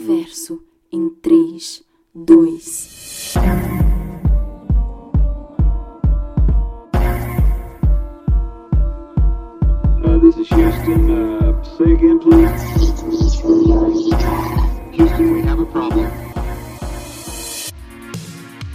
Brunoverso em 3, 2. Uh, this is Houston. Uh, say again, please. Houston, we have a problem.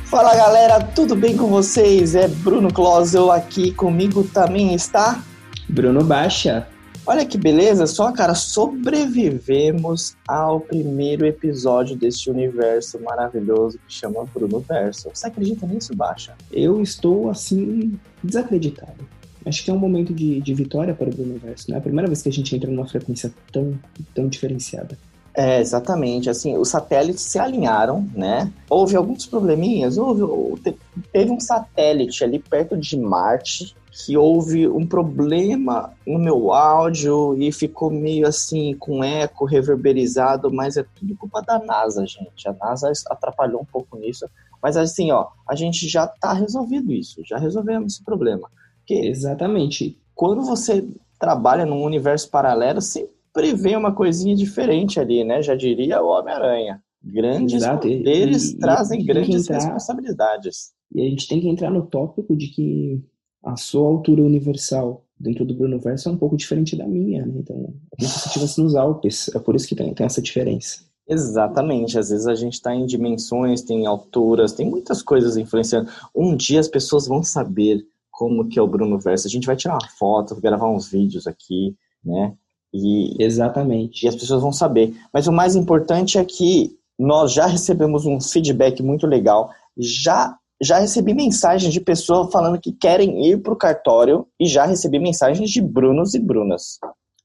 Fala galera, tudo bem com vocês? É Bruno Closel aqui, comigo também está. Bruno Baixa. Olha que beleza, só cara, sobrevivemos ao primeiro episódio deste universo maravilhoso que chama Bruno Verso. Você acredita nisso, Baixa? Eu estou, assim, desacreditado. Acho que é um momento de, de vitória para o Bruno Verso, né? É a primeira vez que a gente entra numa frequência tão, tão diferenciada. É, exatamente. Assim, os satélites se alinharam, né? Houve alguns probleminhas. Houve, te- teve um satélite ali perto de Marte que houve um problema no meu áudio e ficou meio assim com eco reverberizado, mas é tudo culpa da NASA, gente. A NASA atrapalhou um pouco nisso, mas assim, ó, a gente já tá resolvido isso, já resolvemos esse problema. Porque Exatamente. quando você trabalha num universo paralelo, sempre vem uma coisinha diferente ali, né? Já diria o Homem-Aranha. Grandes Exato, e- poderes e- e trazem que grandes entrar- responsabilidades. E a gente tem que entrar no tópico de que a sua altura universal dentro do Bruno Verso é um pouco diferente da minha, né? Então, é como se você estivesse nos Alpes. É por isso que tem, tem essa diferença. Exatamente, às vezes a gente está em dimensões, tem alturas, tem muitas coisas influenciando. Um dia as pessoas vão saber como que é o Bruno Verso. A gente vai tirar uma foto, gravar uns vídeos aqui, né? E, Exatamente. e as pessoas vão saber. Mas o mais importante é que nós já recebemos um feedback muito legal. Já já recebi mensagens de pessoas falando que querem ir para o cartório e já recebi mensagens de Brunos e Brunas.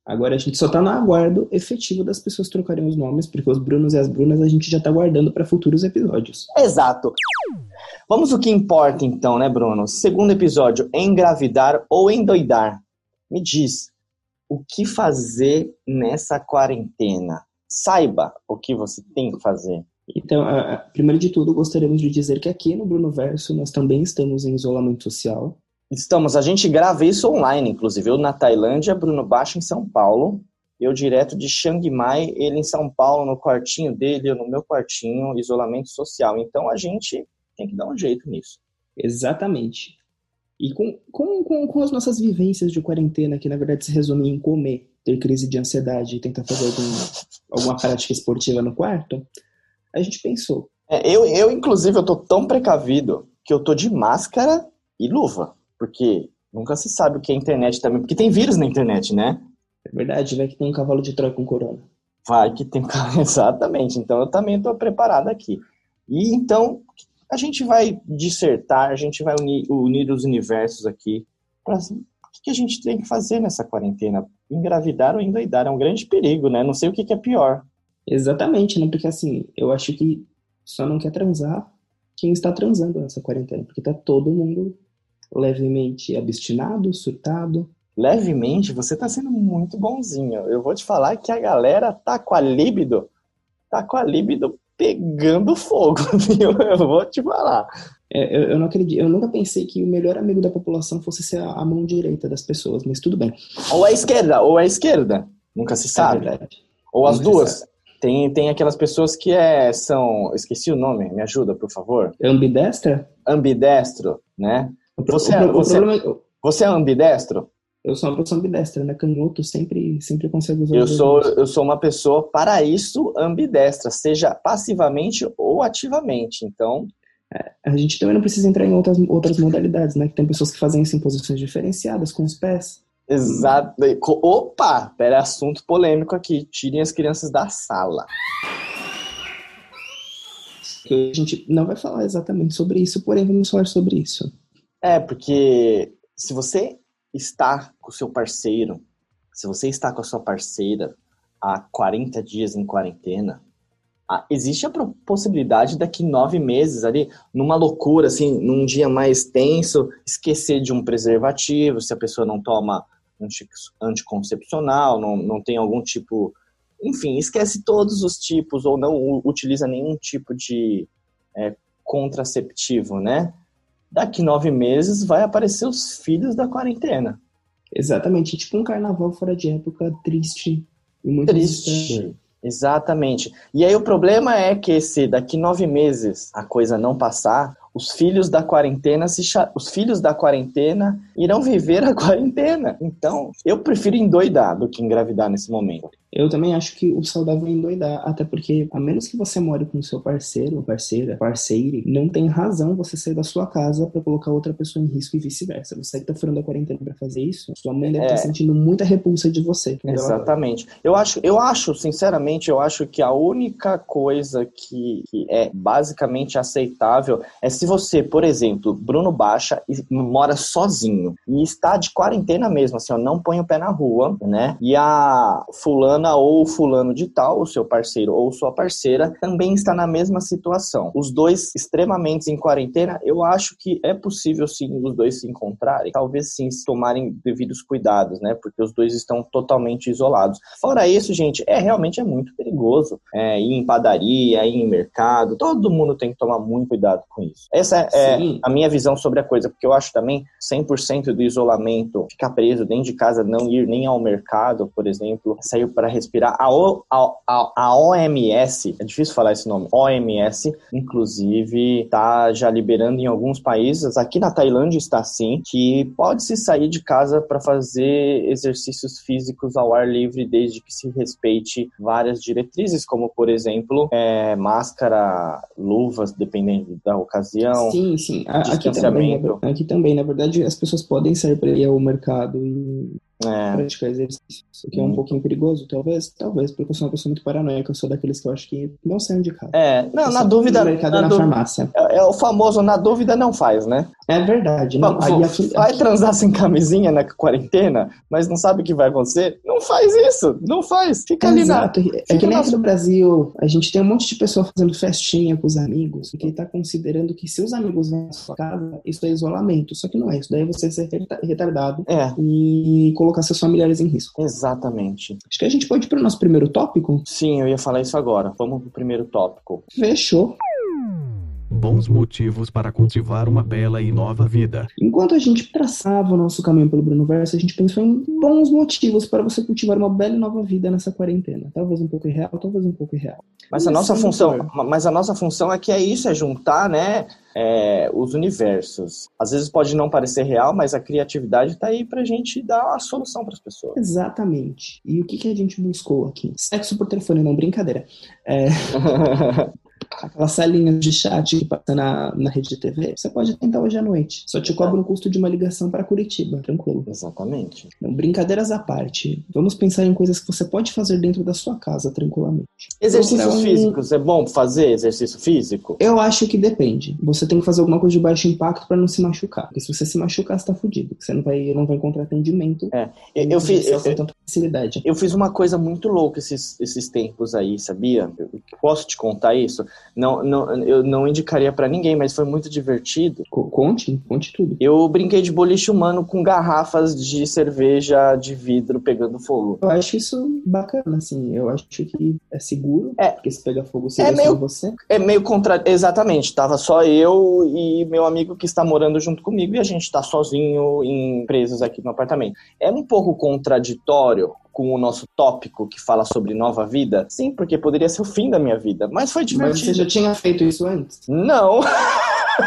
Agora a gente só tá no aguardo efetivo das pessoas trocarem os nomes, porque os Brunos e as Brunas a gente já tá guardando para futuros episódios. Exato. Vamos o que importa então, né, Bruno? Segundo episódio, engravidar ou endoidar. Me diz, o que fazer nessa quarentena? Saiba o que você tem que fazer. Então, a- a- primeiro de tudo, gostaríamos de dizer que aqui no Bruno Verso nós também estamos em isolamento social. Estamos, a gente grava isso online, inclusive. Eu na Tailândia, Bruno Baixo em São Paulo. Eu direto de Chiang Mai, ele em São Paulo, no quartinho dele, eu no meu quartinho, isolamento social. Então a gente tem que dar um jeito nisso. Exatamente. E com, com, com, com as nossas vivências de quarentena, que na verdade se resumem em comer, ter crise de ansiedade e tentar fazer algum, alguma prática esportiva no quarto, a gente pensou, É, eu, eu, inclusive, eu tô tão precavido que eu tô de máscara e luva. Porque nunca se sabe o que é internet também. Porque tem vírus na internet, né? é verdade, vai que tem um cavalo de Troia com corona. Vai que tem. Exatamente. Então eu também estou preparado aqui. E então a gente vai dissertar, a gente vai unir, unir os universos aqui. Pra, o que, que a gente tem que fazer nessa quarentena? Engravidar ou endoidar? É um grande perigo, né? Não sei o que, que é pior. Exatamente, né? Porque assim, eu acho que só não quer transar quem está transando nessa quarentena, porque tá todo mundo levemente abstinado, surtado. Levemente, você tá sendo muito bonzinho. Eu vou te falar que a galera tá com a libido, tá com a libido pegando fogo, viu? Eu vou te falar. É, eu, eu não acredito, eu nunca pensei que o melhor amigo da população fosse ser a, a mão direita das pessoas, mas tudo bem. Ou a esquerda, ou a esquerda. Nunca se É sabe. verdade. Ou as Nunca duas. Tem, tem aquelas pessoas que é, são. Esqueci o nome, me ajuda, por favor. Ambidestra? Ambidestro, né? O, Você o é- o você- problema é- Você é ambidestro? eu sou uma pessoa ambidestra, né? Canhoto sempre, sempre consegue usar Eu sou, eu sou uma pessoa, para isso, ambidestra, seja passivamente ou ativamente. Então, A gente também não precisa entrar em outras, outras modalidades, né? Que tem pessoas que fazem isso em posições diferenciadas, com os pés. Exato. Opa! Pera, assunto polêmico aqui. Tirem as crianças da sala. A gente não vai falar exatamente sobre isso, porém vamos falar sobre isso. É, porque se você está com o seu parceiro, se você está com a sua parceira há 40 dias em quarentena, existe a possibilidade daqui nove meses ali, numa loucura, assim, num dia mais tenso, esquecer de um preservativo, se a pessoa não toma anticoncepcional, não, não tem algum tipo. Enfim, esquece todos os tipos ou não utiliza nenhum tipo de é, contraceptivo, né? Daqui nove meses vai aparecer os filhos da quarentena. Exatamente, tipo um carnaval fora de época triste e muito Triste. Exatamente. E aí o problema é que se daqui nove meses a coisa não passar, os filhos da quarentena se cha- os filhos da quarentena irão viver a quarentena. Então, eu prefiro endoidar do que engravidar nesse momento. Eu também acho que o saudável é endoidar, até porque, a menos que você more com seu parceiro, ou parceira, parceire, não tem razão você sair da sua casa pra colocar outra pessoa em risco e vice-versa. Você que tá furando a quarentena pra fazer isso, sua mãe deve É. estar sentindo muita repulsa de você. Exatamente. Eu acho, eu acho, sinceramente, eu acho que a única coisa que, que é basicamente aceitável é se você, por exemplo, Bruno Baixa e mora sozinho e está de quarentena mesmo, assim, ó, não põe o pé na rua, né? E a fulana ou fulano de tal, o seu parceiro ou sua parceira, também está na mesma situação. Os dois extremamente em quarentena, eu acho que é possível sim os dois se encontrarem, talvez sim se tomarem devidos cuidados, né? Porque os dois estão totalmente isolados. Fora isso, gente, é realmente é muito perigoso. É, ir em padaria, ir em mercado, todo mundo tem que tomar muito cuidado com isso. Essa é Sim. a minha visão sobre a coisa, porque eu acho também 100% do isolamento, ficar preso dentro de casa, não ir nem ao mercado, por exemplo, sair para respirar. A, o, a, a, a OMS, é difícil falar esse nome, OMS, inclusive, está já liberando em alguns países, aqui na Tailândia está assim, que pode-se sair de casa para fazer exercícios físicos ao ar livre, desde que se respeite várias diretrizes, como, por exemplo, é, máscara, luvas, dependendo da ocasião. Sim, sim. Aqui também, aqui também, na verdade, as pessoas podem sair para ir ao mercado e É, praticar exercícios. O que é um Hum. pouquinho perigoso, talvez, talvez, porque eu sou uma pessoa muito paranoica, eu sou daqueles que eu acho que não de casa. é, não, Eu na dúvida, mercado na na farmácia. é, é o famoso na dúvida não faz, né? É verdade. Não, Vamos, aí aqui- vai aqui- transar sem camisinha na quarentena, mas não sabe o que vai acontecer? Não faz isso, não faz. Fica ali na. Exato. É que nem aqui no Brasil, a gente tem um monte de pessoa fazendo festinha com os amigos, porque tá considerando que se os amigos vêm à sua casa, isso é isolamento. Só que não é. Isso daí é você ser reta- retardado É, e colocar seus familiares em risco. exatamente. Acho que a gente pode ir pro nosso primeiro tópico. Sim, eu ia falar isso agora. Vamos pro primeiro tópico. Fechou. Bons motivos para cultivar uma bela e nova vida. Enquanto a gente traçava o nosso caminho pelo Bruno Verso, a gente pensou em bons motivos para você cultivar uma bela e nova vida nessa quarentena. Talvez um pouco irreal, talvez um pouco irreal. Mas a nossa Começando função, mas a nossa função é que é isso, é juntar, né, é, os universos. Às vezes pode não parecer real, mas a criatividade tá aí pra gente dar a solução para as pessoas. Exatamente. E o que, que a gente buscou aqui? Sexo por telefone, não, brincadeira. É, aquelas salinhas de chat que passa na, na rede de TV, você pode tentar hoje à noite. Só te cobra o custo de uma ligação para Curitiba, tranquilo. Exatamente. Não, brincadeiras à parte. Vamos pensar em coisas que você pode fazer dentro da sua casa, tranquilamente. Exercícios um- físicos, é bom fazer exercício físico? Eu acho que depende. Você tem que fazer alguma coisa de baixo impacto para não se machucar. Porque se você se machucar, você tá fudido. Você não vai, não vai encontrar atendimento. É, Eu, eu fiz, eu, tanta facilidade. eu fiz uma coisa muito louca esses, esses tempos aí, sabia? Eu posso te contar isso? Não, não, eu não indicaria pra ninguém, mas foi muito divertido. Co- Conte, conte tudo. Eu brinquei de boliche humano com garrafas de cerveja de vidro pegando fogo. Eu acho isso bacana, assim. Eu acho que é seguro. É. Porque se pegar fogo, você É meio- você. É meio contra... Exatamente, tava só eu e meu amigo que está morando junto comigo e a gente tá sozinho em presos aqui no apartamento. É um pouco contraditório com o nosso tópico que fala sobre nova vida? Sim, porque poderia ser o fim da minha vida, mas foi Mas divertido. você já tinha feito isso antes? Não,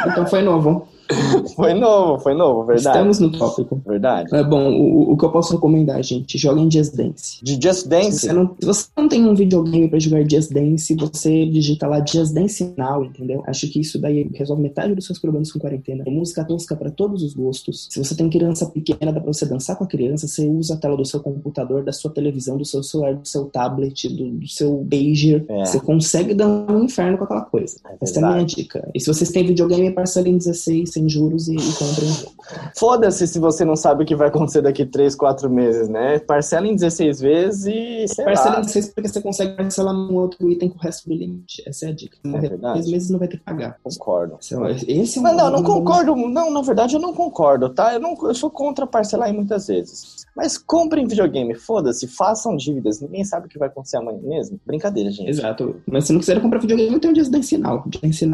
Então foi novo. foi novo, foi novo, verdade. Estamos no tópico. Verdade. É bom, o, o que eu posso recomendar, gente, joguem Just Dance. De Just Se Dance? você, não, se você não tem um videogame pra jogar Just Dance, você digita lá Just Dance Now, entendeu? Acho que isso daí resolve metade dos seus problemas com quarentena. Tem música tosca pra todos os gostos. Se você tem criança pequena, dá pra você dançar com a criança, você usa a tela do seu computador, da sua televisão, do seu celular, do seu tablet, do, do seu pager. É. Você consegue dar um inferno com aquela coisa. É Essa é a minha dica. E se vocês têm videogame, parcela em 16 sem juros e, e comprem. Foda-se se você não sabe o que vai acontecer daqui 3, 4 meses, né? Parcela em 16 vezes e sei Parcela lá. em 16 porque você consegue parcelar num outro item com o resto do limite. Essa é a dica. Morrer verdade. três meses não vai ter que pagar. Concordo. Esse é, é um Mas não, não um- concordo. Não, na verdade eu não concordo, tá? Eu, não, eu sou contra parcelar em muitas vezes. Mas comprem videogame, foda-se, façam dívidas. Ninguém sabe o que vai acontecer amanhã mesmo. Brincadeira, gente. Exato. Mas se não quiser comprar videogame, tem o Just Dance Now. Just Dance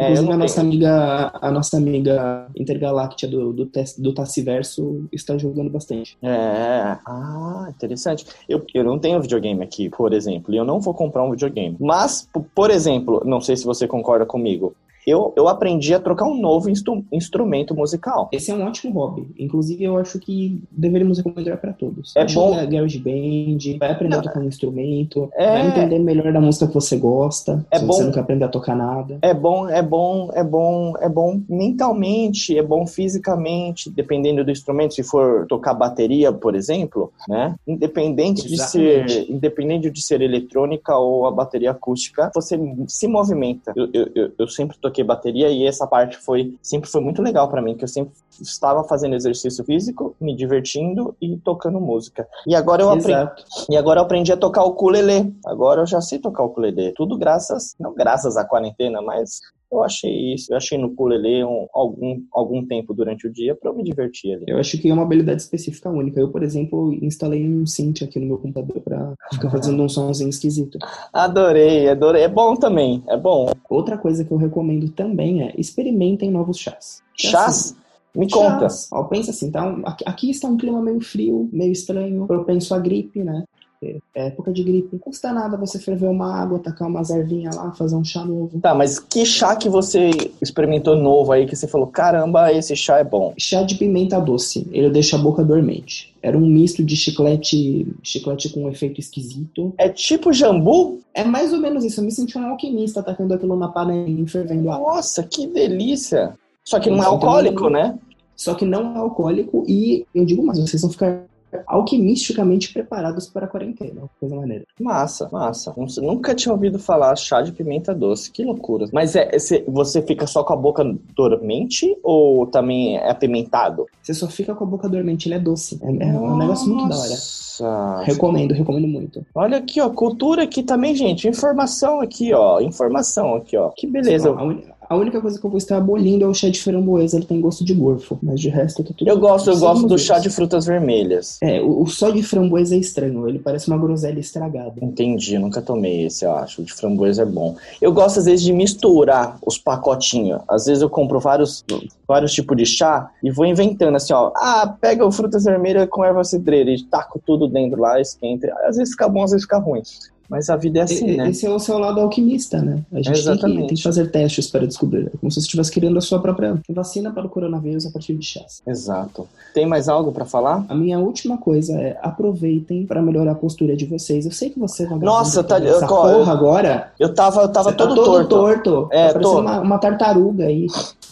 É, Inclusive, não a nossa amiga, a nossa amiga intergaláctea do, do, do Tassiverso está jogando bastante. É, ah, interessante. Eu, eu não tenho videogame aqui, por exemplo, e eu não vou comprar um videogame. Mas, por exemplo, não sei se você concorda comigo, eu, eu aprendi a trocar um novo instru- instrumento musical. Esse é um ótimo hobby. Inclusive, eu acho que deveríamos recomendar para todos. É bom- uma Garage Band, vai aprender a tocar um instrumento, É. vai entender melhor da música que você gosta, É se bom- você não quer aprender a tocar nada. É bom, é bom, é bom, é bom mentalmente, é bom fisicamente, dependendo do instrumento, se for tocar bateria, por exemplo, né? Independente de Exatamente. ser, independente de ser eletrônica ou a bateria acústica, você se movimenta. Eu, eu, eu- sempre toquei bateria e essa parte foi sempre foi muito legal pra mim, que eu sempre estava fazendo exercício físico, me divertindo e tocando música. E agora eu aprendi Exato. e agora eu aprendi a tocar o ukulele. Agora eu já sei tocar o ukulele. Tudo graças, não graças à quarentena, mas eu achei isso. Eu achei no ukulele um, algum, algum tempo durante o dia pra eu me divertir ali. Eu acho que é uma habilidade específica única. Eu, por exemplo, instalei um synth aqui no meu computador pra ficar fazendo um somzinho esquisito. Adorei, adorei. É bom também, é bom. Outra coisa que eu recomendo também é experimentem novos chás. É assim, Chás? Me conta. Chás. Ó, pensa assim, tá um- aqui, aqui está um clima meio frio, meio estranho, propenso à gripe, né? É época de gripe. Não custa nada você ferver uma água, tacar umas ervinhas lá, fazer um chá novo. Tá, mas que chá que você experimentou novo aí que você falou, caramba, esse chá é bom? Chá de pimenta doce, ele deixa a boca dormente. Era um misto de chiclete, chiclete com um efeito esquisito. É tipo jambu? É mais ou menos isso. Eu me senti um alquimista atacando aquilo na panela e fervendo água. Nossa, que delícia. Só que não é Então, alcoólico, né? Só que não é alcoólico e eu digo mais, vocês vão ficar alquimisticamente preparados para a quarentena. Coisa maneira. Massa, massa. Nunca tinha ouvido falar chá de pimenta doce. Que loucura. Mas é, você fica só com a boca dormente ou também é apimentado? Você só fica com a boca dormente, ele é doce. É, é um negócio muito da hora. Nossa. Recomendo, recomendo muito. Olha aqui, ó. Cultura aqui também, gente. Informação aqui, ó. Informação aqui, ó. Que beleza. A, uni- a única coisa que eu vou estar abolindo é o chá de framboesa, ele tem gosto de gorfo. Mas de resto, tá tudo Eu gosto, eu gosto do chá de frutas vermelhas. É, o, o só de framboesa é estranho, ele parece uma groselha estragada. Entendi, nunca tomei esse, eu acho. O de framboesa é bom. Eu gosto, às vezes, de misturar os pacotinhos. Às vezes eu compro vários, vários tipos de chá e vou inventando assim, ó. Ah, pega o frutas vermelhas com erva cidreira e taco tudo dentro lá, esquenta. Às vezes fica bom, às vezes fica ruim. Mas a vida é assim, E- né? Esse é o seu lado alquimista, né? A gente tem que, tem que fazer testes para descobrir. É como se você estivesse criando a sua própria vacina para o coronavírus a partir de chás. Exato. Tem mais algo pra falar? A minha última coisa é aproveitem para melhorar a postura de vocês. Eu sei que vocês vão Nossa, tá- essa eu- porra agora. Eu tava, eu tava Você tá todo, todo torto. torto. É, tá parecendo uma, uma tartaruga aí.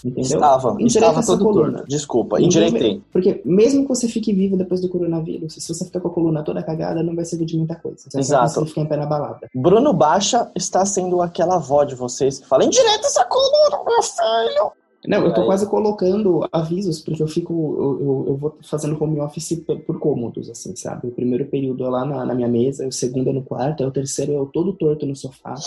Entendeu? Estava, Endireita estava todo coluna. torto. Desculpa, endireitei. vai- Porque mesmo que você fique vivo depois do coronavírus, se você ficar com a coluna toda cagada, não vai servir de muita coisa. Você Exato. conseguir ficar em pé na balada. Bruno Baixa está sendo aquela avó de vocês que fala: endireita essa coluna, meu filho! Não, eu tô Aí. quase colocando avisos, porque eu fico. Eu, eu, eu vou fazendo home office por, cômodos, assim, sabe? O primeiro período é lá na, na minha mesa, o segundo é no quarto, aí o terceiro é eu todo torto no sofá.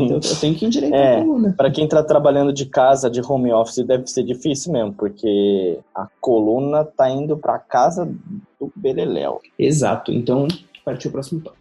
Então eu tenho que endireitar É. a coluna. Para quem tá trabalhando de casa, de home office, deve ser difícil mesmo, porque a coluna tá indo pra casa do Beleléu. Exato. Então, partiu o próximo tópico.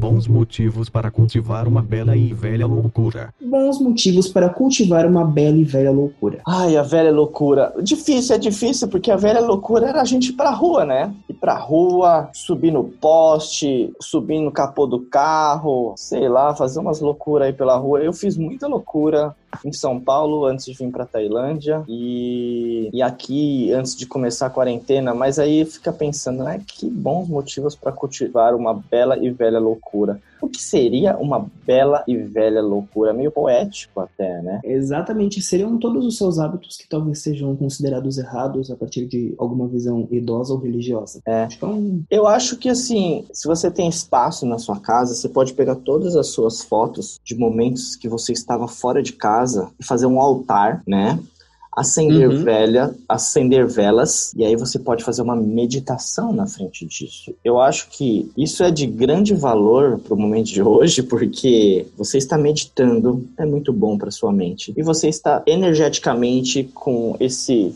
Bons motivos para cultivar uma bela e velha loucura. Bons motivos para cultivar uma bela e velha loucura. Ai, a velha loucura. Difícil, é difícil, porque a velha loucura era a gente ir pra rua, né? Ir pra rua, subir no poste, subir no capô do carro, sei lá, fazer umas loucuras aí pela rua. Eu fiz muita loucura em São Paulo antes de vir pra Tailândia e, e aqui antes de começar a quarentena, mas aí fica pensando, né? Que bons motivos para cultivar uma bela e velha loucura. O que seria uma bela e velha loucura? Meio poético até, né? Exatamente, seriam todos os seus hábitos que talvez sejam considerados errados a partir de alguma visão idosa ou religiosa. É. Um Eu acho que assim, se você tem espaço na sua casa, você pode pegar todas as suas fotos de momentos que você estava fora de casa e fazer um altar, né? Acender Uhum. velha, acender velas, e aí você pode fazer uma meditação na frente disso. Eu acho que isso é de grande valor para o momento de hoje, porque você está meditando, é muito bom para sua mente. E você está energeticamente com esse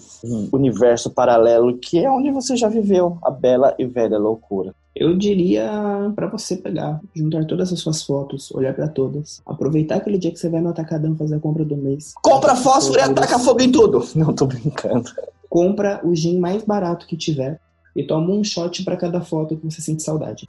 universo paralelo que é onde você já viveu a bela e velha loucura. Eu diria pra você pegar, juntar todas as suas fotos, olhar pra todas, aproveitar aquele dia que você vai no Atacadão fazer a compra do mês. Compra fósforo e ataca fogo em tudo. Não, tô brincando. Compra o gin mais barato que tiver e toma um shot pra cada foto que você sente saudade.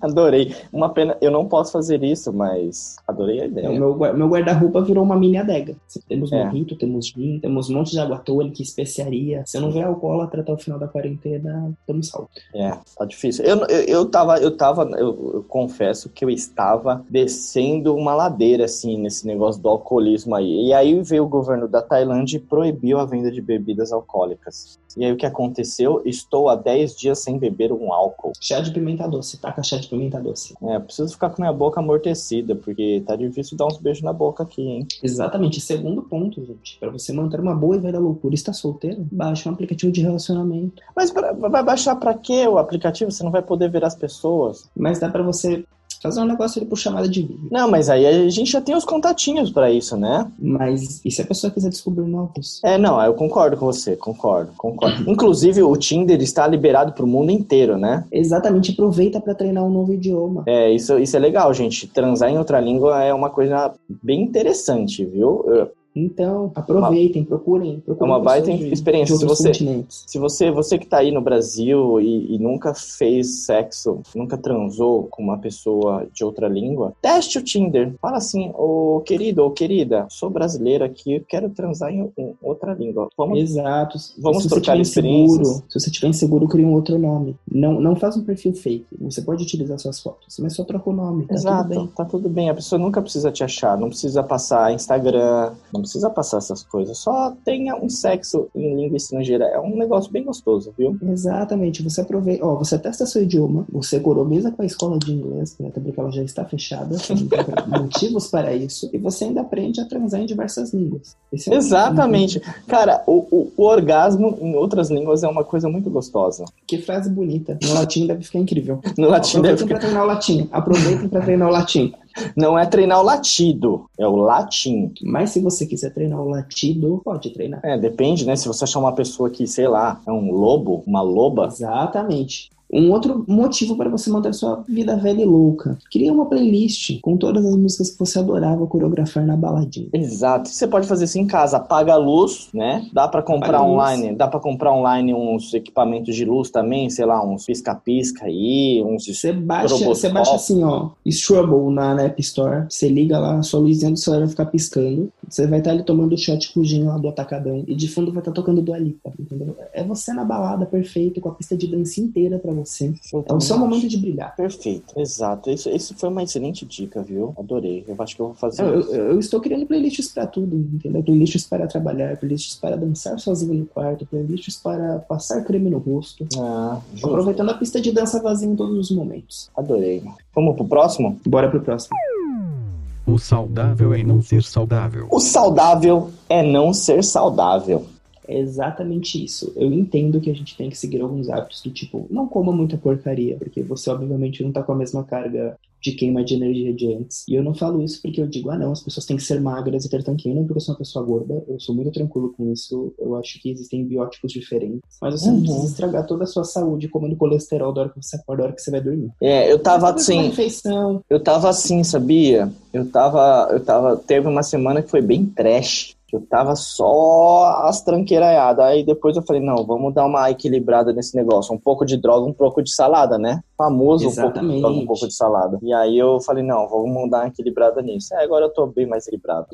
Adorei. Uma pena, eu não posso fazer isso, mas adorei a É, ideia. o meu, meu guarda-roupa virou uma mini adega. Temos É. mojito, temos gin, temos um monte de água tônica, especiaria. Se eu não ver alcoólatra até o final da quarentena, tamo salvo. É, tá difícil. Eu, eu, eu tava, eu tava, eu, eu confesso que eu estava descendo uma ladeira, assim, nesse negócio do alcoolismo aí. E aí veio o governo da Tailândia e proibiu a venda de bebidas alcoólicas. E aí o que aconteceu? Estou há 10 dias sem beber um álcool. Chá de pimenta doce, taca chá de pimenta doce. É, preciso ficar com minha boca amortecida, porque tá difícil dar uns beijos na boca aqui, hein? Exatamente. Segundo ponto, gente. Pra você manter uma boa e velha loucura e estar solteiro, baixe um aplicativo de relacionamento. Mas pra- vai baixar pra quê o aplicativo? Você não vai poder ver as pessoas. Mas dá pra você fazer um negócio ali por chamada de vídeo. Não, mas aí a gente já tem os contatinhos pra isso, né? Mas e se a pessoa quiser descobrir novos? É, não, eu concordo com você, concordo, concordo. Inclusive, o Tinder está liberado pro mundo inteiro, né? Exatamente, aproveita pra treinar um novo idioma. É, isso, isso é legal, gente. Transar em outra língua é uma coisa bem interessante, viu? Eu- Então, aproveitem, procurem, procurem. É uma baita de- experiência. De Se você- continentes. Se você, você que tá aí no Brasil e, e nunca fez sexo, nunca transou com uma pessoa de outra língua, teste o Tinder. Fala assim, ô querido ou querida, sou brasileiro aqui, quero transar em, em outra língua. Vamos Exato. Vamos se trocar experiências. inseguro, se você tiver inseguro, crie um outro nome. Não, não faz um perfil fake. Você pode utilizar suas fotos, mas só troca o nome. Tá Exato, tudo bem. tá tudo bem. A pessoa nunca precisa te achar, não precisa passar Instagram, não precisa passar essas coisas. Só tenha um sexo em língua estrangeira. É um negócio bem gostoso, viu? Exatamente, você aproveita, ó, você testa seu idioma, você economiza com a escola de inglês, né, até porque ela já está fechada, motivos para isso, e você ainda aprende a transar em diversas línguas. É um- Exatamente. Cara, o, o- o orgasmo em outras línguas é uma coisa muito gostosa. Que frase bonita. No latim deve ficar incrível. No latim deve Aproveitem para treinar o latim. Aproveitem para treinar o latim. Não é treinar o latido, é o latim. Mas se você quiser treinar o latido, pode treinar. É, depende, né? Se você achar uma pessoa que, sei lá, é um lobo, uma loba. Exatamente. Um outro motivo para você manter sua vida velha e louca. Cria uma playlist com todas as músicas que você adorava coreografar na baladinha. Exato. Você pode fazer isso em casa. Apaga a luz, né? Dá pra comprar Apaga online. Dá pra comprar online uns equipamentos de luz também, sei lá, uns pisca-pisca aí, uns Você baixa, você baixa assim, ó, Strubble na, na App Store. Você liga lá, sua luzinha do celular vai ficar piscando. Você vai estar ali tomando shot com o gin lá do Atacadão. E de fundo vai estar tocando do Alipa, entendeu? É você na balada, perfeito, com a pista de dança inteira pra você. É o seu momento de brilhar. Perfeito, exato. Isso, isso foi uma excelente dica, viu? Adorei. Eu acho que eu vou fazer Eu, eu- eu estou criando playlists pra tudo, entendeu? Playlists para trabalhar, playlists para dançar sozinho no quarto, playlists para passar creme no rosto. Ah, justo. Aproveitando a pista de dança vazia em todos os momentos. Adorei. Vamos pro próximo? Bora pro próximo. O saudável é não ser saudável. O saudável é não ser saudável. É exatamente isso. Eu entendo que a gente tem que seguir alguns hábitos do tipo, não coma muita porcaria, porque você obviamente não tá com a mesma carga de queima de energia de antes. E eu não falo isso porque eu digo, ah não, as pessoas têm que ser magras e ter tanquinho, não porque eu sou uma pessoa gorda. Eu sou muito tranquilo com isso. Eu acho que existem biótipos diferentes. Mas você não Uhum. precisa estragar toda a sua saúde comendo colesterol da hora que você acorda, da hora que você vai dormir. É, eu tava assim, eu tava assim, sabia? Eu tava, eu tava, teve uma semana que foi bem trash. Eu tava só as tranqueiraiadas. Aí depois eu falei, não, vamos dar uma equilibrada nesse negócio. Um pouco de droga, um pouco de salada, né? Famoso um pouco um pouco de salada. E aí eu falei, não, vamos dar uma equilibrada nisso. É, agora eu tô bem mais equilibrado.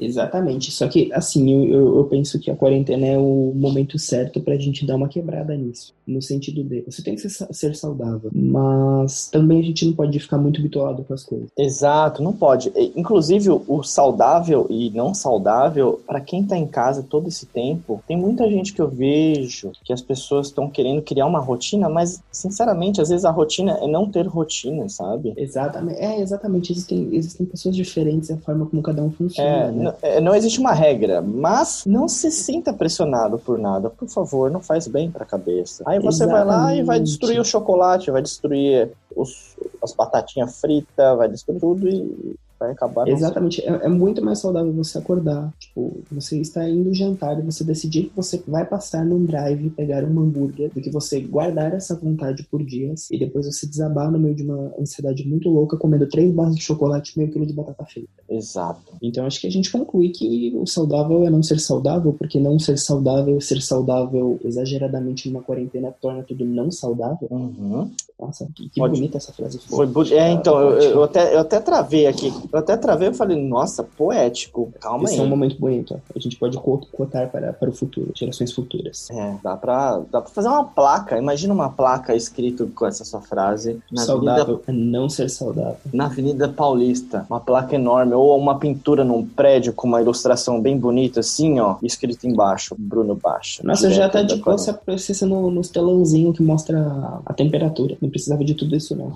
Exatamente. Só que, assim, eu, eu, penso que a quarentena é o momento certo pra gente dar uma quebrada nisso. No sentido de, você tem que ser, ser saudável, mas também a gente não pode ficar muito bitolado com as coisas. Exato, não pode. Inclusive, o- o saudável e não saudável, pra quem tá em casa todo esse tempo, tem muita gente que eu vejo que as pessoas estão querendo criar uma rotina, mas, sinceramente, às vezes a rotina é não ter rotina, sabe? Exatamente. É, exatamente. Existem, existem pessoas diferentes a forma como cada um funciona, É, né? n- é, não existe uma regra, mas não se sinta pressionado por nada. Por favor, não faz bem pra cabeça. Aí você vai lá e vai Exatamente. destruir o chocolate, vai destruir os, as batatinhas fritas, vai destruir tudo e vai acabar. Exatamente. É, é muito mais saudável você acordar, tipo, você está indo jantar e você decidir que você vai passar num drive e pegar um hambúrguer, do que você guardar essa vontade por dias e depois você desabar no meio de uma ansiedade muito louca comendo três barras de chocolate e meio quilo de batata frita. Exato. Então acho que a gente conclui que o saudável é não ser saudável, porque não ser saudável, ser saudável exageradamente numa quarentena torna tudo não saudável. Uhum. Nossa, que, que bonita essa frase Foi foi. bu- É, então, eu, eu até, eu até travei aqui. Eu até travei e falei, nossa, poético. Calma Esse aí. é um momento bonito. ó. A gente pode co- cotar para, para o futuro, gerações futuras. É, dá pra, dá pra fazer uma placa. Imagina uma placa escrito com essa sua frase na saudável Avenida, é não ser saudável. na Avenida Paulista. Uma placa enorme. Ou uma pintura num prédio com uma ilustração bem bonita, assim, ó. Escrito embaixo, Bruno Baixo. Nossa, já tá de boa se aparecesse no, nos telãozinho que mostra a, temperatura. Não precisava de tudo isso, não.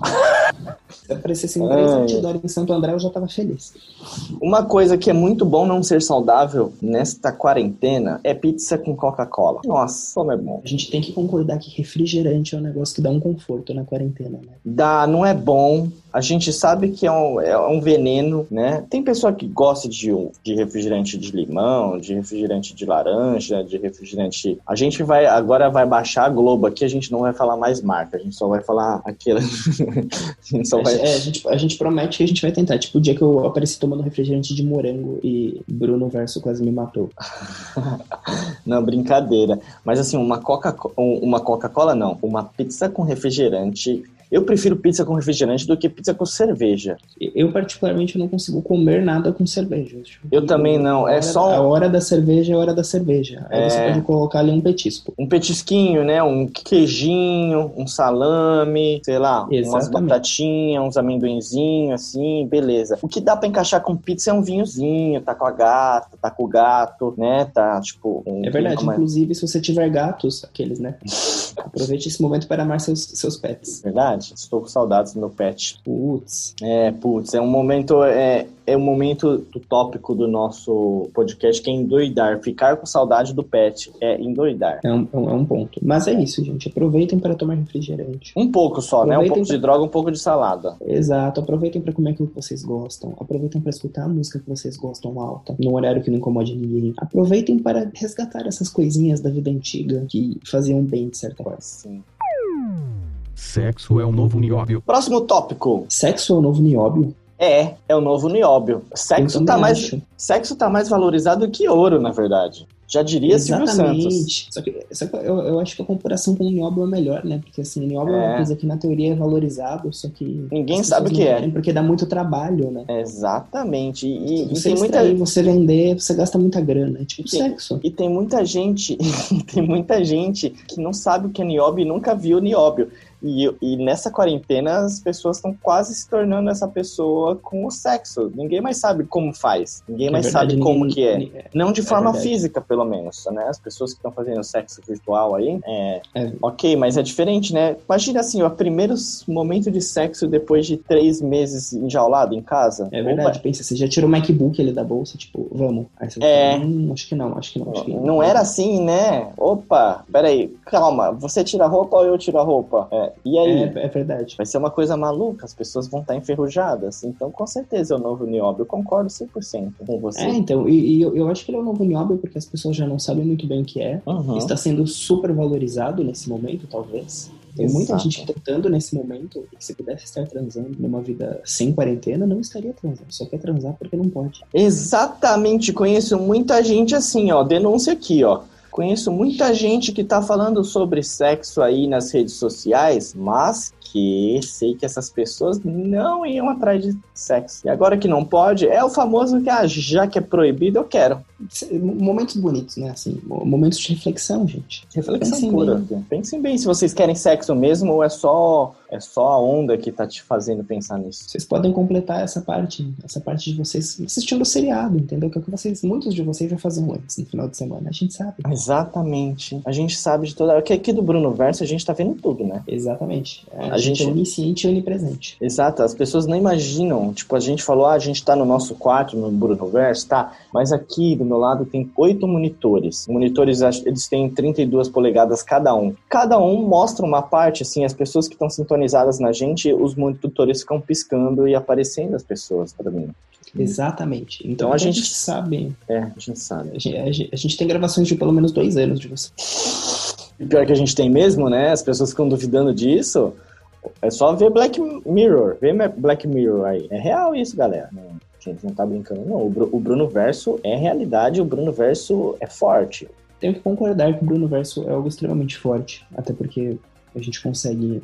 Se aparecesse em três Ai. outdoor em Santo André, eu já tava feliz. Uma coisa que é muito bom não ser saudável nesta quarentena é pizza com Coca-Cola. Nossa, como é bom. A gente tem que concordar que refrigerante é um negócio que dá um conforto na quarentena, né? Dá, não é bom. A gente sabe que é um, é um veneno, né? Tem pessoa que gosta de, de refrigerante de limão, de refrigerante de laranja, de refrigerante. A gente vai agora vai baixar a Globo aqui, a gente não vai falar mais marca, a gente só vai falar aquela. a gente só vai. É, a, gente, a gente promete que a gente vai tentar. Tipo, o dia que eu apareci tomando refrigerante de morango e Bruno Verso quase me matou. Não, brincadeira. Mas assim, uma Coca uma Coca-Cola não, uma pizza com refrigerante. Eu prefiro pizza com refrigerante do que pizza com cerveja. Eu, particularmente, não consigo comer nada com cerveja. Tipo, Eu também não, é hora- só- A hora da cerveja é a hora da cerveja. Aí É. você pode colocar ali um petisco. Um petisquinho, né? Um queijinho, um salame, sei lá, umas Exatamente. batatinhas, uns amendoinzinhos, assim, beleza. O que dá pra encaixar com pizza é um vinhozinho, tá com a gata, tá com o gato, né? Tá, tipo... Um É verdade, uma- inclusive, se você tiver gatos, aqueles, né? Aproveite esse momento para amar seus, seus pets. Verdade? Estou com saudades do meu pet. Putz. É, putz, é um momento, é, é um momento do tópico do nosso podcast que é endoidar. Ficar com saudade do pet é endoidar. É um, é um é ponto. Mas é isso, gente. Aproveitem para tomar refrigerante. Um pouco só, né? Um Aproveitem pouco de droga, um pouco de salada. Exato. Aproveitem para comer aquilo que vocês gostam. Aproveitem para escutar a música que vocês gostam alta, num horário que não incomode ninguém. Aproveitem para resgatar essas coisinhas da vida antiga que faziam bem, de certa forma. Sim. Sexo é um novo nióbio. Próximo tópico. Sexo é o novo nióbio? É, é o novo nióbio. Sexo tá, mais, acho. sexo tá mais valorizado que ouro, na verdade. Já diria Silvio Santos. Exatamente. Só que, só que eu, eu acho que a comparação com o nióbio é melhor, né? Porque assim, o nióbio é. É. uma coisa que na teoria é valorizado, só que. Ninguém sabe o que é. Porque dá muito trabalho, né? Exatamente. E, e Você tem muita, extrair, você vender, você gasta muita grana. É tipo Sim. sexo. e tem muita gente, tem muita gente que não sabe o que é nióbio e nunca viu nióbio. E, e nessa quarentena as pessoas estão quase se tornando essa pessoa com o sexo. Ninguém mais sabe como faz. Ninguém mais É verdade, sabe como que é. ninguém- Não de forma verdade. física, pelo menos, né? As pessoas que estão fazendo sexo virtual aí, é, É. ok, mas é diferente, né? Imagina assim, o primeiro momento de sexo depois de três meses enjaulado em casa. É verdade, pensa, você já tirou o MacBook ali da bolsa, tipo, vamos. Aí você É. fala, hum, acho que não, acho que não, acho que não. Não era assim, né? Opa, peraí, calma, você tira a roupa ou eu tiro a roupa? É, e aí? É, é verdade. Vai ser uma coisa maluca, as pessoas vão estar enferrujadas. Então, com certeza, é o novo nióbio. Eu concordo 100% com você. É, então, e, e eu, eu acho que ele é o novo nióbio porque as pessoas já não sabem muito bem o que é. Uhum. Está sendo super valorizado nesse momento, talvez. Tem muita Exato. gente tentando nesse momento e que se pudesse estar transando numa vida sem quarentena, não estaria transando. Só quer transar porque não pode. Exatamente, conheço muita gente assim, ó. Denúncia aqui, ó. Conheço muita gente que tá falando sobre sexo aí nas redes sociais, mas que sei que essas pessoas não iam atrás de sexo. E agora que não pode, é o famoso que, ah, já que é proibido, eu quero. Momentos bonitos, né? Assim, momentos de reflexão, gente. Reflexão Pensem pura. Pensem bem se vocês querem sexo mesmo ou é só, é só a onda que tá te fazendo pensar nisso. Vocês podem completar essa parte, essa parte de vocês assistindo o seriado, entendeu? Que é o que vocês, muitos de vocês já faziam antes, no final de semana. A gente sabe. Exatamente. A gente sabe de toda. Aqui, aqui do Bruno Verso a gente tá vendo tudo, né? Exatamente. A, A gente, gente- é onisciente e onipresente. Exato, as pessoas não imaginam. Tipo, a gente falou, ah, a gente tá no nosso quarto, no Bruno Verso, tá? Mas aqui do meu lado tem oito monitores. Monitores, eles têm 32 polegadas cada um. Cada um mostra uma parte, assim, as pessoas que estão sintonizadas na gente, os monitores ficam piscando e aparecendo as pessoas pra mim. Exatamente. Então, Então a a gente- gente sabe. É, a gente sabe. A gente, a gente- a gente tem gravações de pelo menos dois anos de você. E pior que a gente tem mesmo, né? As pessoas ficam duvidando disso. É só ver Black Mirror. Vê Black Mirror aí. É real isso, galera. Não, gente não tá brincando, não. O Bruno Verso é realidade, o Bruno Verso é forte. Tenho que concordar que o Bruno Verso é algo extremamente forte. Até porque a gente consegue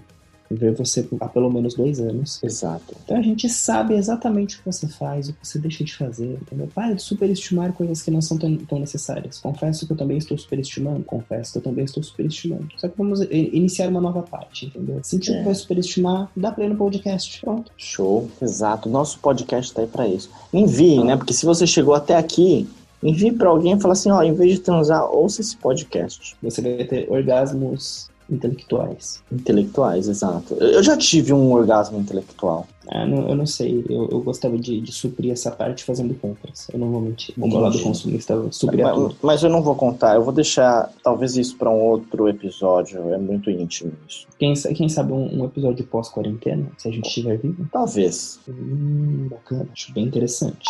ver você há pelo menos dois anos. Exato. Então a gente sabe exatamente o que você faz, o que você deixa de fazer, entendeu? Para de superestimar coisas que não são tão, tão necessárias. Confesso que eu também estou superestimando, confesso que eu também estou superestimando. Só que vamos iniciar uma nova parte, entendeu? Sentiu É. que vai superestimar, dá pra ir no podcast, pronto. Show. Exato. Nosso podcast tá aí pra isso. Envie, né? Porque se você chegou até aqui, envie pra alguém e fala assim, ó, em vez de transar, ouça esse podcast. Você vai ter orgasmos intelectuais. Intelectuais, exato. Eu já tive um orgasmo intelectual. Ah, não- eu não sei, eu, eu gostava de, de suprir essa parte fazendo compras. Eu não vou mentir. O meu lado consumista supria Mas, tudo. mas eu não vou contar, eu vou deixar talvez isso pra um outro episódio, é muito íntimo isso. Quem, quem sabe um, um episódio pós-quarentena, se a gente estiver vivo? Talvez. Hum, bacana, acho bem interessante.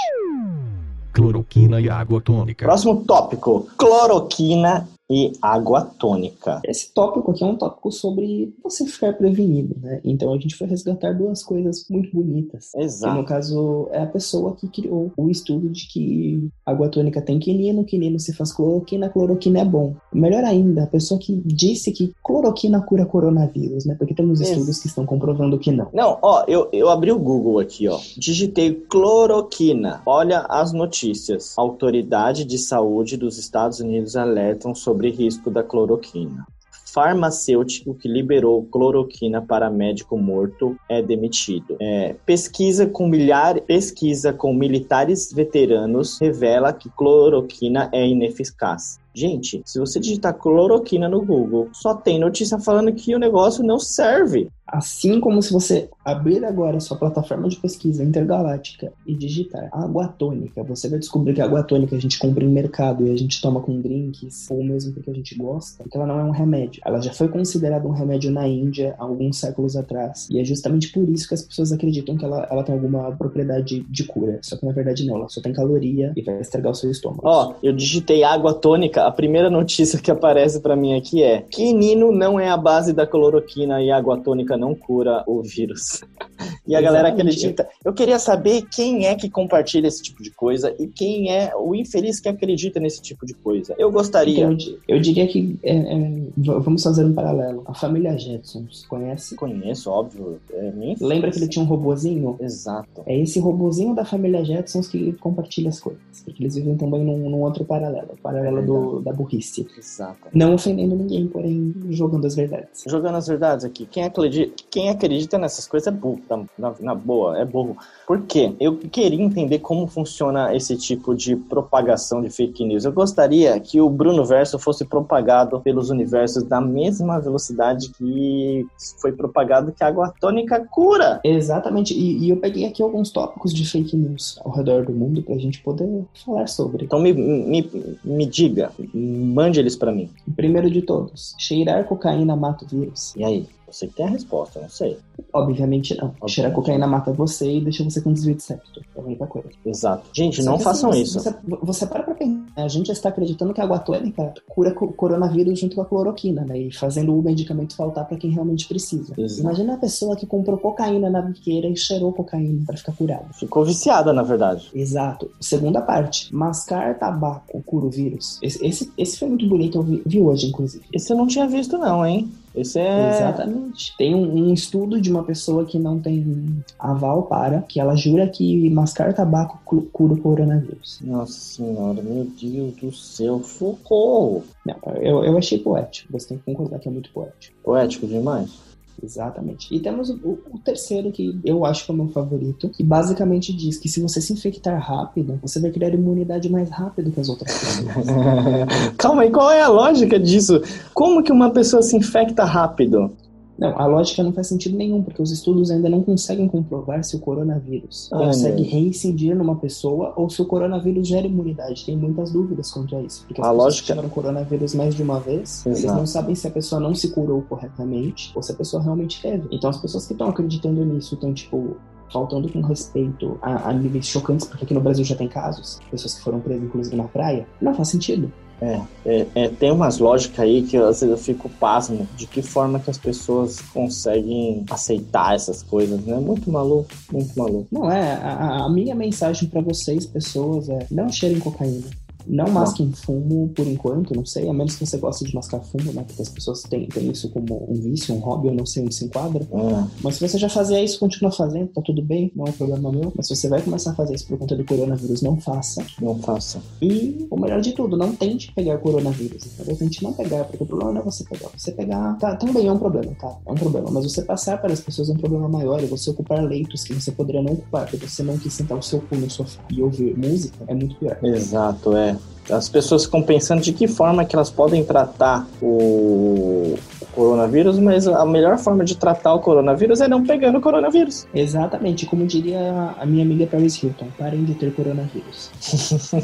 Cloroquina e água tônica. Próximo tópico: cloroquina e água tônica. Esse tópico aqui é um tópico sobre você ficar prevenido, né? Então a gente foi resgatar duas coisas muito bonitas. Que no Exato. caso é a pessoa que criou o estudo de que água tônica tem quinino, quinino se faz cloroquina, cloroquina é bom. Melhor ainda, a pessoa que disse que cloroquina cura coronavírus, né? Porque temos estudos que estão comprovando que não. Não, ó, eu, eu abri o Google aqui, ó. Digitei cloroquina. Olha as notícias. Autoridade de saúde dos Estados Unidos alertam sobre risco da cloroquina. Farmacêutico que liberou cloroquina para médico morto é demitido. É, pesquisa com milhar, pesquisa com militares veteranos revela que cloroquina é ineficaz. Gente, se você digitar cloroquina no Google, só tem notícia falando que o negócio não serve. Assim como se você abrir agora sua plataforma de pesquisa intergaláctica e digitar água tônica, você vai descobrir que a água tônica a gente compra em mercado e a gente toma com drinks, ou mesmo porque a gente gosta, porque ela não é um remédio. Ela já foi considerada um remédio na Índia há alguns séculos atrás. E é justamente por isso que as pessoas acreditam que ela, ela tem alguma propriedade de cura. Só que na verdade não, ela só tem caloria e vai estragar o seu estômago. Ó, eu digitei água tônica, a primeira notícia que aparece pra mim aqui é: quinino não é a base da cloroquina e água tônica não cura o vírus. E a galera Exatamente. acredita. Eu queria saber quem é que compartilha esse tipo de coisa e quem é o infeliz que acredita nesse tipo de coisa. Eu gostaria. Então, eu, di- eu diria que é, é, vamos fazer um paralelo. A família Jetsons, conhece? Conheço, óbvio. É Lembra que ele tinha um robozinho? Exato. É esse robozinho da família Jetsons que compartilha as coisas. Porque eles vivem também num, num outro paralelo. Paralelo do, da burrice. Exato. Não ofendendo ninguém, porém jogando as verdades. Jogando as verdades aqui, quem acredita, quem acredita nessas coisas é burro, na, na boa, é burro. Por quê? Eu queria entender como funciona esse tipo de propagação de fake news. Eu gostaria que o Bruno Verso fosse propagado pelos universos da mesma velocidade que foi propagado que a água tônica cura. Exatamente. E, e eu peguei aqui alguns tópicos de fake news ao redor do mundo pra gente poder falar sobre. Então me, me, me diga, mande eles pra mim. Primeiro de todos, cheirar cocaína mata o vírus? E aí? Você que tem a resposta, eu não sei. Obviamente não. Obviamente. Cheirar cocaína mata você e deixa você com desvio de septo. É a única coisa. Exato. Gente, Só não que, façam assim, isso. Você, você para pra pensar. A gente já está acreditando que a água tônica cura co- coronavírus junto com a cloroquina, né? E fazendo o medicamento faltar para quem realmente precisa. Exato. Imagina a pessoa que comprou cocaína na biqueira e cheirou cocaína para ficar curada. Ficou viciada, na verdade. Exato. Segunda parte. Mascar tabaco cura o vírus. Esse, esse, esse foi muito bonito, eu vi, vi hoje, inclusive. Esse eu não tinha visto, não, hein? Esse é. Exatamente. Tem um, um estudo de uma pessoa que não tem aval para, que ela jura que mascar tabaco cu- cura o coronavírus. Nossa senhora, meu Deus do céu, socorro! Não, eu, eu achei poético. Você tem que concordar que é muito poético. Poético demais. Exatamente. E temos o, o terceiro, que eu acho que é o meu favorito, que basicamente diz que se você se infectar rápido, você vai criar imunidade mais rápido que as outras pessoas. Calma aí, qual é a lógica disso? Como que uma pessoa se infecta rápido? Não, a lógica não faz sentido nenhum, porque os estudos ainda não conseguem comprovar se o coronavírus Ai, consegue meu. reincidir numa pessoa ou se o coronavírus gera imunidade. Tem muitas dúvidas quanto a isso. Porque as A pessoas lógica- tiveram coronavírus mais de uma vez, eles Exato. não sabem se a pessoa não se curou corretamente ou se a pessoa realmente teve. Então as pessoas que estão acreditando nisso estão, tipo, faltando com respeito a, a níveis chocantes, porque aqui no Brasil já tem casos, pessoas que foram presas, inclusive, na praia, não faz sentido. É, é, é, tem umas lógicas aí que às vezes eu fico pasmo de que forma que as pessoas conseguem aceitar essas coisas, né? Muito maluco, muito maluco. Não é, a, a minha mensagem para vocês, pessoas, é não cheirem cocaína. Não masquem fumo por enquanto, não sei, a menos que você goste de mascar fumo, né? Porque as pessoas têm, têm isso como um vício, um hobby, eu não sei onde se enquadra. É. Mas se você já fazia isso, continua fazendo, tá tudo bem, não é problema meu. Mas se você vai começar a fazer isso por conta do coronavírus, não faça. Não faça. E o melhor de tudo, não tente pegar coronavírus, entendeu? Tente não pegar, porque o problema não é você pegar. Você pegar, tá, também é um problema, tá? É um problema. Mas você passar para as pessoas é um problema maior. E você ocupar leitos que você poderia não ocupar, porque você não quis sentar o seu cu no sofá e ouvir música, é muito pior. Exato, é. As pessoas ficam pensando de que forma que elas podem tratar o, o coronavírus, mas a melhor forma de tratar o coronavírus é não pegando o coronavírus. Exatamente, como diria a minha amiga Paris Hilton, parem de ter coronavírus.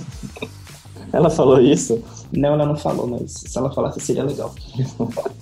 Ela falou isso? Não, ela não falou, mas se ela falasse seria legal.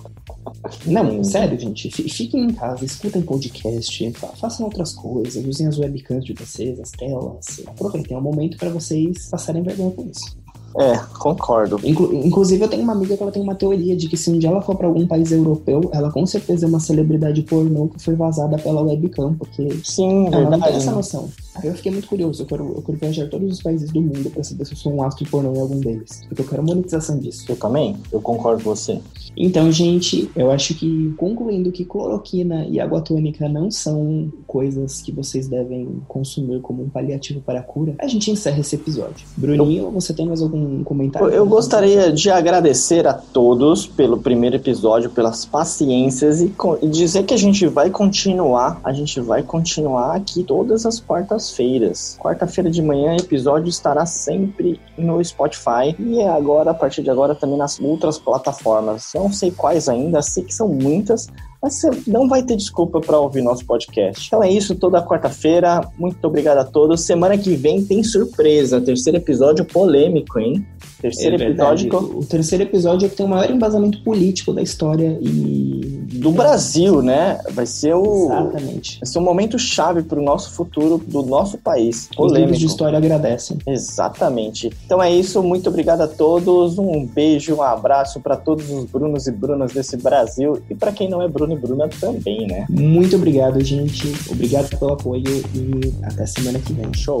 Não, sério, gente. fi- Fiquem em casa, escutem podcast, fa- façam outras coisas, usem as webcams de vocês, as telas. Aproveitem, é um momento para vocês passarem vergonha com isso. É, concordo. Inclu- inclusive, eu tenho uma amiga que ela tem uma teoria de que se um dia ela for para algum país europeu, ela com certeza é uma celebridade pornô que foi vazada pela webcam, porque Sim, ela não tem verdade. essa noção. Aí eu fiquei muito curioso, eu quero, eu quero viajar todos os países do mundo pra saber se eu sou um astro pornô em algum deles. Porque eu quero monetização disso. Eu também? Eu concordo com você. Então, gente, eu acho que concluindo que cloroquina e água tônica não são coisas que vocês devem consumir como um paliativo para a cura, a gente encerra esse episódio. Bruninho, você tem mais algum comentário? Eu, eu gostaria de agradecer a todos pelo primeiro episódio, pelas paciências e, e dizer que a gente vai continuar, a gente vai continuar aqui todas as quartas-feiras. Quarta-feira de manhã, o episódio estará sempre no Spotify e agora, a partir de agora, também nas outras plataformas. Não sei quais ainda, sei que são muitas, mas você não vai ter desculpa para ouvir nosso podcast. Então é isso, toda quarta-feira. Muito obrigado a todos. Semana que vem tem surpresa. Terceiro episódio polêmico, hein? Terceiro É episódio O terceiro episódio é que tem o maior embasamento político da história e. do Brasil, né? Vai ser o. Exatamente. Vai ser um momento chave para o nosso futuro do nosso país. Os livros de Polêmico. história agradecem. Exatamente. Então é isso. Muito obrigado a todos. Um beijo, um abraço para todos os Brunos e Brunas desse Brasil e para quem não é Bruno e Bruna também, né? Muito obrigado, gente. Obrigado pelo apoio e até semana que vem. Show.